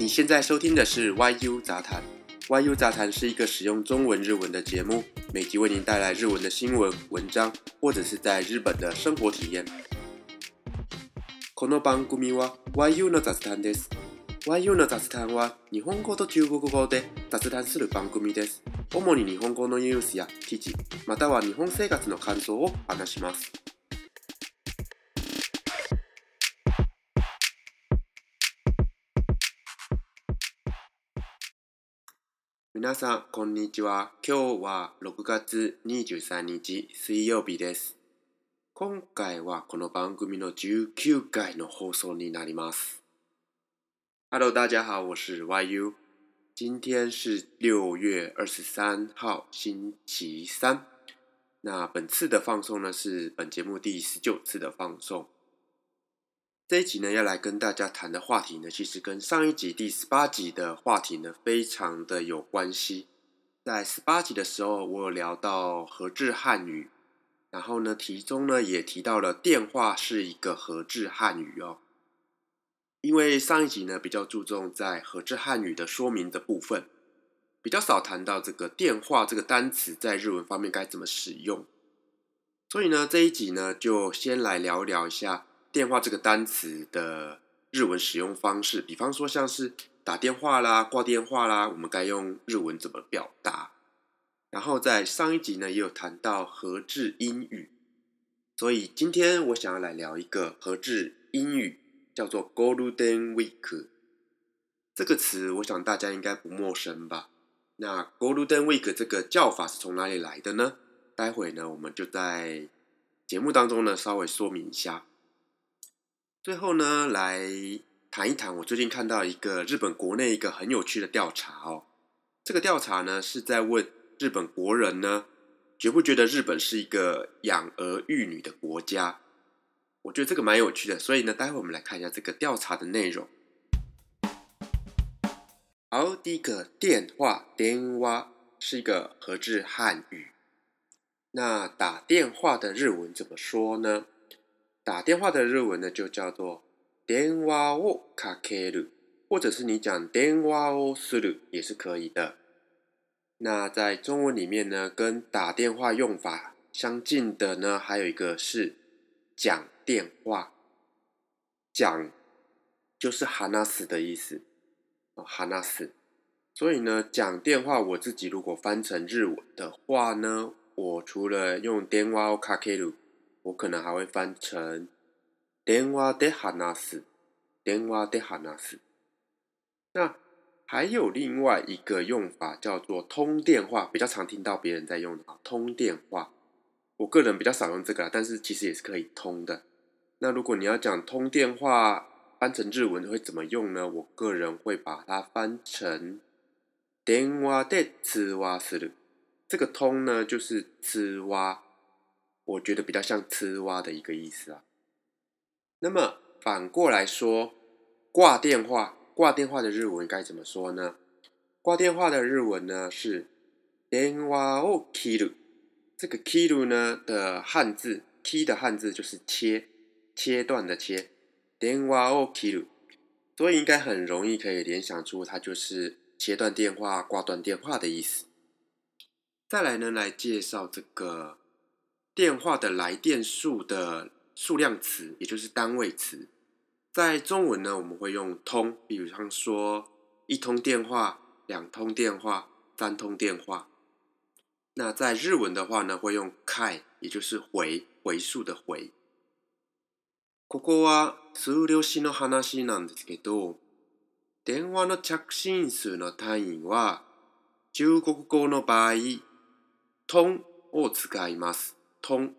你现在收听的是 YU 杂谈。YU 杂谈是一个使用中文、日文的节目，每集为您带来日文的新闻、文章，或者是在日本的生活体验。この番組は YU の雑談です。YU の雑談は日本語と中国語で雑談する番組です。主に日本語のニュースや記事、または日本生活の感想を話します。皆さん、こんにちは。今日は6月23日水曜日です。今回はこの番組の19回の放送になります。Hello，大家好，我是 YU。今天是6月23号，星期三。那本次的放送呢，是本节目第19次的放送。这一集呢，要来跟大家谈的话题呢，其实跟上一集第十八集的话题呢，非常的有关系。在十八集的时候，我有聊到和制汉语，然后呢，其中呢也提到了电话是一个和制汉语哦。因为上一集呢比较注重在和制汉语的说明的部分，比较少谈到这个电话这个单词在日文方面该怎么使用，所以呢这一集呢就先来聊聊一下。电话这个单词的日文使用方式，比方说像是打电话啦、挂电话啦，我们该用日文怎么表达？然后在上一集呢，也有谈到和制英语，所以今天我想要来聊一个和制英语，叫做 Golden Week。这个词，我想大家应该不陌生吧？那 Golden Week 这个叫法是从哪里来的呢？待会呢，我们就在节目当中呢稍微说明一下。最后呢，来谈一谈我最近看到一个日本国内一个很有趣的调查哦。这个调查呢是在问日本国人呢，觉不觉得日本是一个养儿育女的国家？我觉得这个蛮有趣的，所以呢，待会我们来看一下这个调查的内容。好，第一个电话电话是一个合字汉语，那打电话的日文怎么说呢？打电话的日文呢，就叫做电话をかける，或者是你讲电话をする也是可以的。那在中文里面呢，跟打电话用法相近的呢，还有一个是讲电话，讲就是話斯的意思哈話斯。所以呢，讲电话我自己如果翻成日文的话呢，我除了用電話をかける。我可能还会翻成电话的哈纳斯，电话的哈纳斯。那还有另外一个用法叫做通电话，比较常听到别人在用的啊。通电话，我个人比较少用这个，但是其实也是可以通的。那如果你要讲通电话，翻成日文会怎么用呢？我个人会把它翻成电话的吃哇斯鲁。这个通呢，就是吃哇”。我觉得比较像吃蛙的一个意思啊。那么反过来说，挂电话，挂电话的日文该怎么说呢？挂电话的日文呢是“电话を切る”。这个“ k i 切る”呢的汉字“切”的汉字就是切，切断的“切”。电话を切る，所以应该很容易可以联想出它就是切断电话、挂断电话的意思。再来呢，来介绍这个。电话的来电数的数量词，也就是单位词，在中文呢，我们会用“通”，比如像说一通电话、两通电话、三通电话。那在日文的话呢，会用“回”，也就是回回数的回。ここは数量詞の話なんですけど、電話の着信数の単位は中国語の場合、通を使います。トン。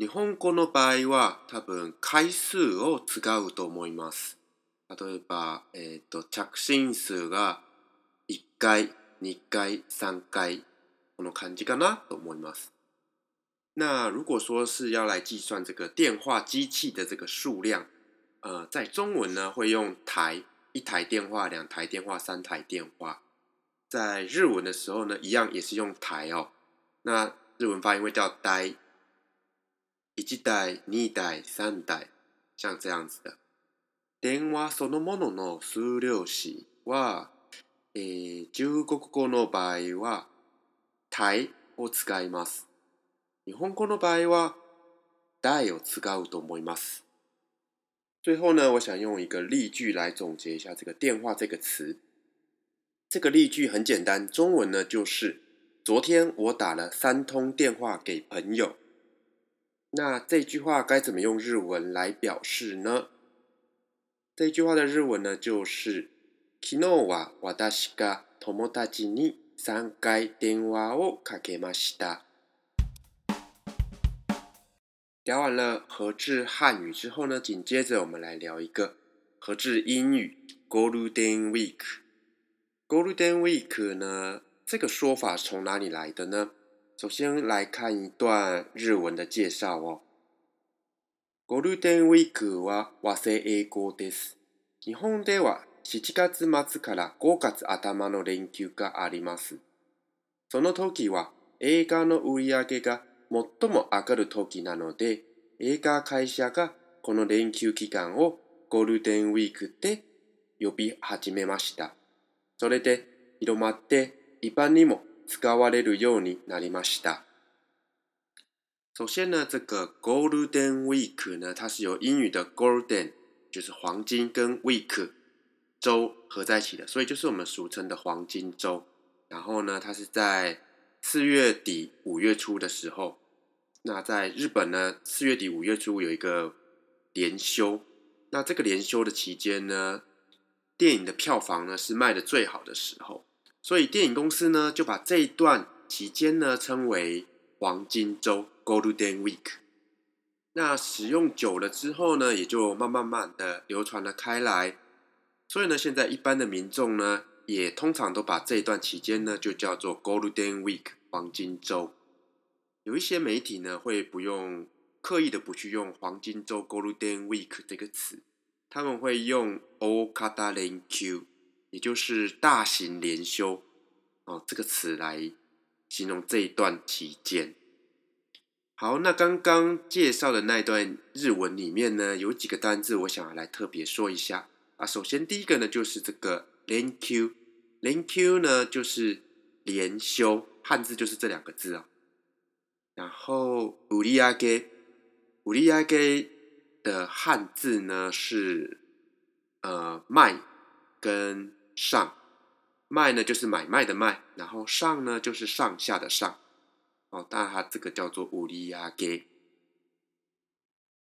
日本語の場合は多分回数を使うと思います。例えば、えっ、ー、と、着信数が1回、2回、3回、この感じかなと思います。那如果说是要来计算这个电话机器的这个数量，呃，在中文呢会用台，一台电话、两台电话、三台电话。在日文的时候呢，一样也是用台哦。那日文发音会叫代，一呆、二呆、三呆，像这样子的。电话そのものの数量詞は、ええ、中国語の場合は代を使います。日本語の場合は代を使うと思います。最后呢，我想用一个例句来总结一下这个“电话”这个词。这个例句很简单，中文呢就是。昨天我打了三通电话给朋友，那这句话该怎么用日文来表示呢？这句话的日文呢就是，昨日は私が友達に三回電話をかけました。聊完了和制汉语之后呢，紧接着我们来聊一个和制英语，Golden Week。Golden Week 呢？这个说法从哪里来的呢？首先来看一段日文的介绍哦。ゴールデンウィークは和製英語です。日本では7月末から5月頭の連休があります。その時は映画の売り上げが最も上がる時なので、映画会社がこの連休期間をゴールデンウィークで呼び始めました。それで広まって一般にも使われるようになりました。首先呢，这个 Golden Week 呢，它是由英语的 Golden 就是黄金跟 Week 周合在一起的，所以就是我们俗称的黄金周。然后呢，它是在四月底五月初的时候。那在日本呢，四月底五月初有一个连休。那这个连休的期间呢，电影的票房呢是卖的最好的时候。所以电影公司呢，就把这一段期间呢称为黄金周 （Golden Week）。那使用久了之后呢，也就慢慢慢的流传了开来。所以呢，现在一般的民众呢，也通常都把这一段期间呢就叫做 Golden Week 黄金周。有一些媒体呢，会不用刻意的不去用黄金周 （Golden Week） 这个词，他们会用 o k a d a n Q。也就是“大型连休”哦，这个词来形容这一段期间。好，那刚刚介绍的那段日文里面呢，有几个单字，我想来特别说一下啊。首先，第一个呢，就是这个“连休”，“连休”呢就是连休，汉字就是这两个字啊。然后“乌利亚给乌利亚给的汉字呢是呃“卖”跟。上卖呢就是买卖的卖，然后上呢就是上下的上，哦，当然它这个叫做乌利亚给。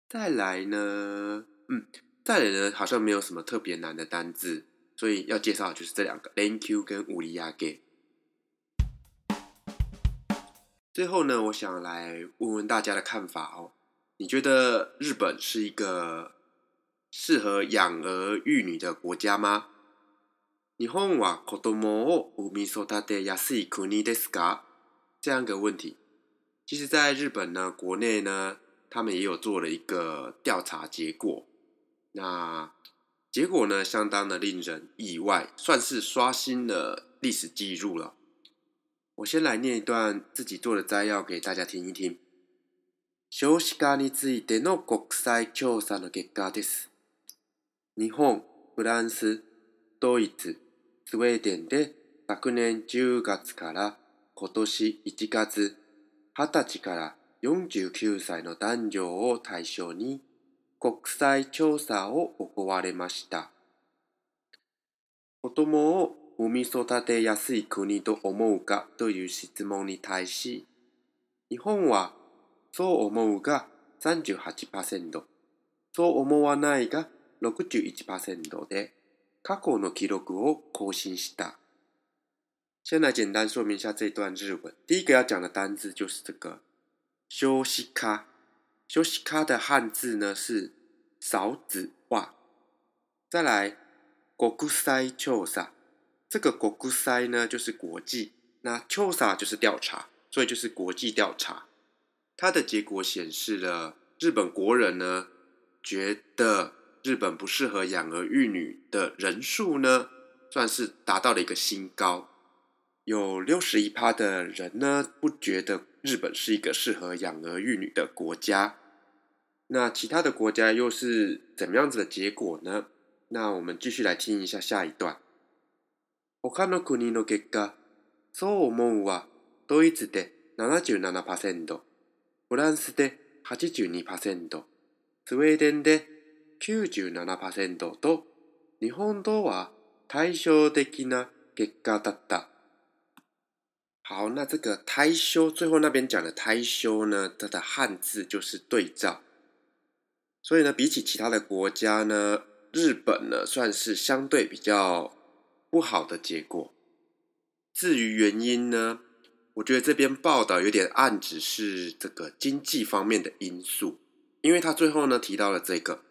再来呢，嗯，再来呢好像没有什么特别难的单字，所以要介绍就是这两个 h a y n q 跟乌利亚给。最后呢，我想来问问大家的看法哦，你觉得日本是一个适合养儿育女的国家吗？日本は子供を産み育てやすい国ですか？这样个问题，其实，在日本呢，国内呢，他们也有做了一个调查结果。那结果呢，相当的令人意外，算是刷新了历史记录了。我先来念一段自己做的摘要给大家听一听。小石谷之伊での国際調査の結果です。日本、フランス、ドイツスウェーデンで昨年10月から今年1月、20歳から49歳の男女を対象に国際調査を行われました。子供を産み育てやすい国と思うかという質問に対し、日本はそう思うが38%、そう思わないが61%で、過去の記録を更新した。先来简单说明一下這段日文。第一個要講的單字就是這個「休息卡”。休息卡的漢字呢是「少子化」。再來「国際調査」，這個「国際呢就是「國際」，那「調査」就是「調查」，所以就是「國際調查」。它的結果顯示了日本國人呢覺得。日本不适合养儿育女的人数呢，算是达到了一个新高，有六十一趴的人呢不觉得日本是一个适合养儿育女的国家。那其他的国家又是怎么样子的结果呢？那我们继续来听一下下一段。他の国の結果、ソウルモンはドイツで七十七パーセント、フランスで八十二パーセント、スウェーデンで九十七和日本道是，对称的な結果だった。那这个“対称”最后那边讲的“対称”呢，它的汉字就是“对照”。所以呢，比起其他的国家呢，日本呢算是相对比较不好的结果。至于原因呢，我觉得这边报道有点暗指是这个经济方面的因素，因为他最后呢提到了这个。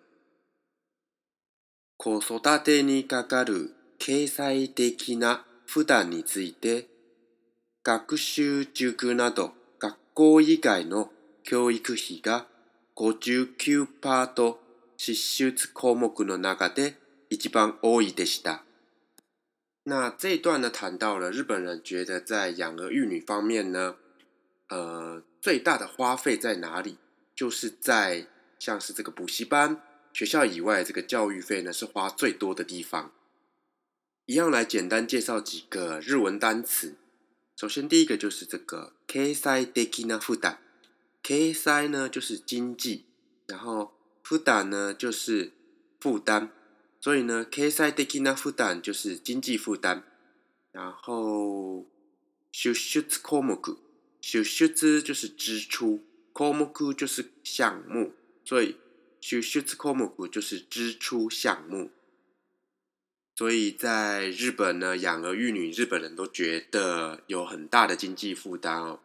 子育てにかかる経済的な負担について、学習塾など学校以外の教育費が59%と支出項目の中で一番多いでした。那这一段呢，谈到了日本人觉得在养儿育女方面呢，呃，最大的花费在哪里？就是在像是这个补习班。学校以外这个教育费呢是花最多的地方。一样来简单介绍几个日文单词。首先第一个就是这个 k a sai dekina f u d a k a sai 呢就是经济，然后 fuda 呢就是负担，所以呢 k a sai dekina fuda 就是经济负担。然后 shutsu k o m o k u s h u t s u 就是支出 k o m o k u 就是项目，所以。就是支出项目，所以在日本呢，养儿育女，日本人都觉得有很大的经济负担哦。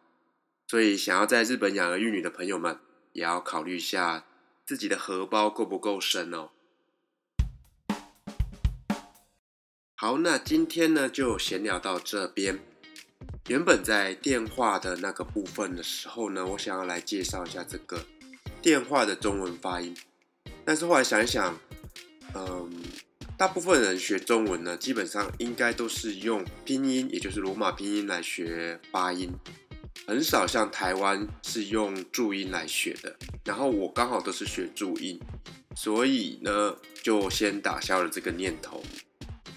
所以想要在日本养儿育女的朋友们，也要考虑一下自己的荷包够不够深哦。好，那今天呢就闲聊到这边。原本在电话的那个部分的时候呢，我想要来介绍一下这个电话的中文发音。但是后来想一想，嗯，大部分人学中文呢，基本上应该都是用拼音，也就是罗马拼音来学发音，很少像台湾是用注音来学的。然后我刚好都是学注音，所以呢，就先打消了这个念头。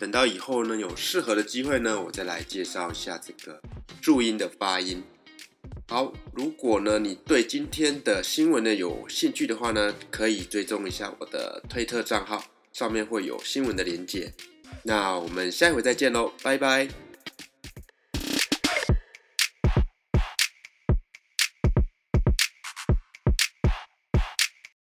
等到以后呢，有适合的机会呢，我再来介绍一下这个注音的发音。好，如果呢你对今天的新闻呢有兴趣的话呢，可以追踪一下我的推特账号，上面会有新闻的连接。那我们下一回再见喽，拜拜。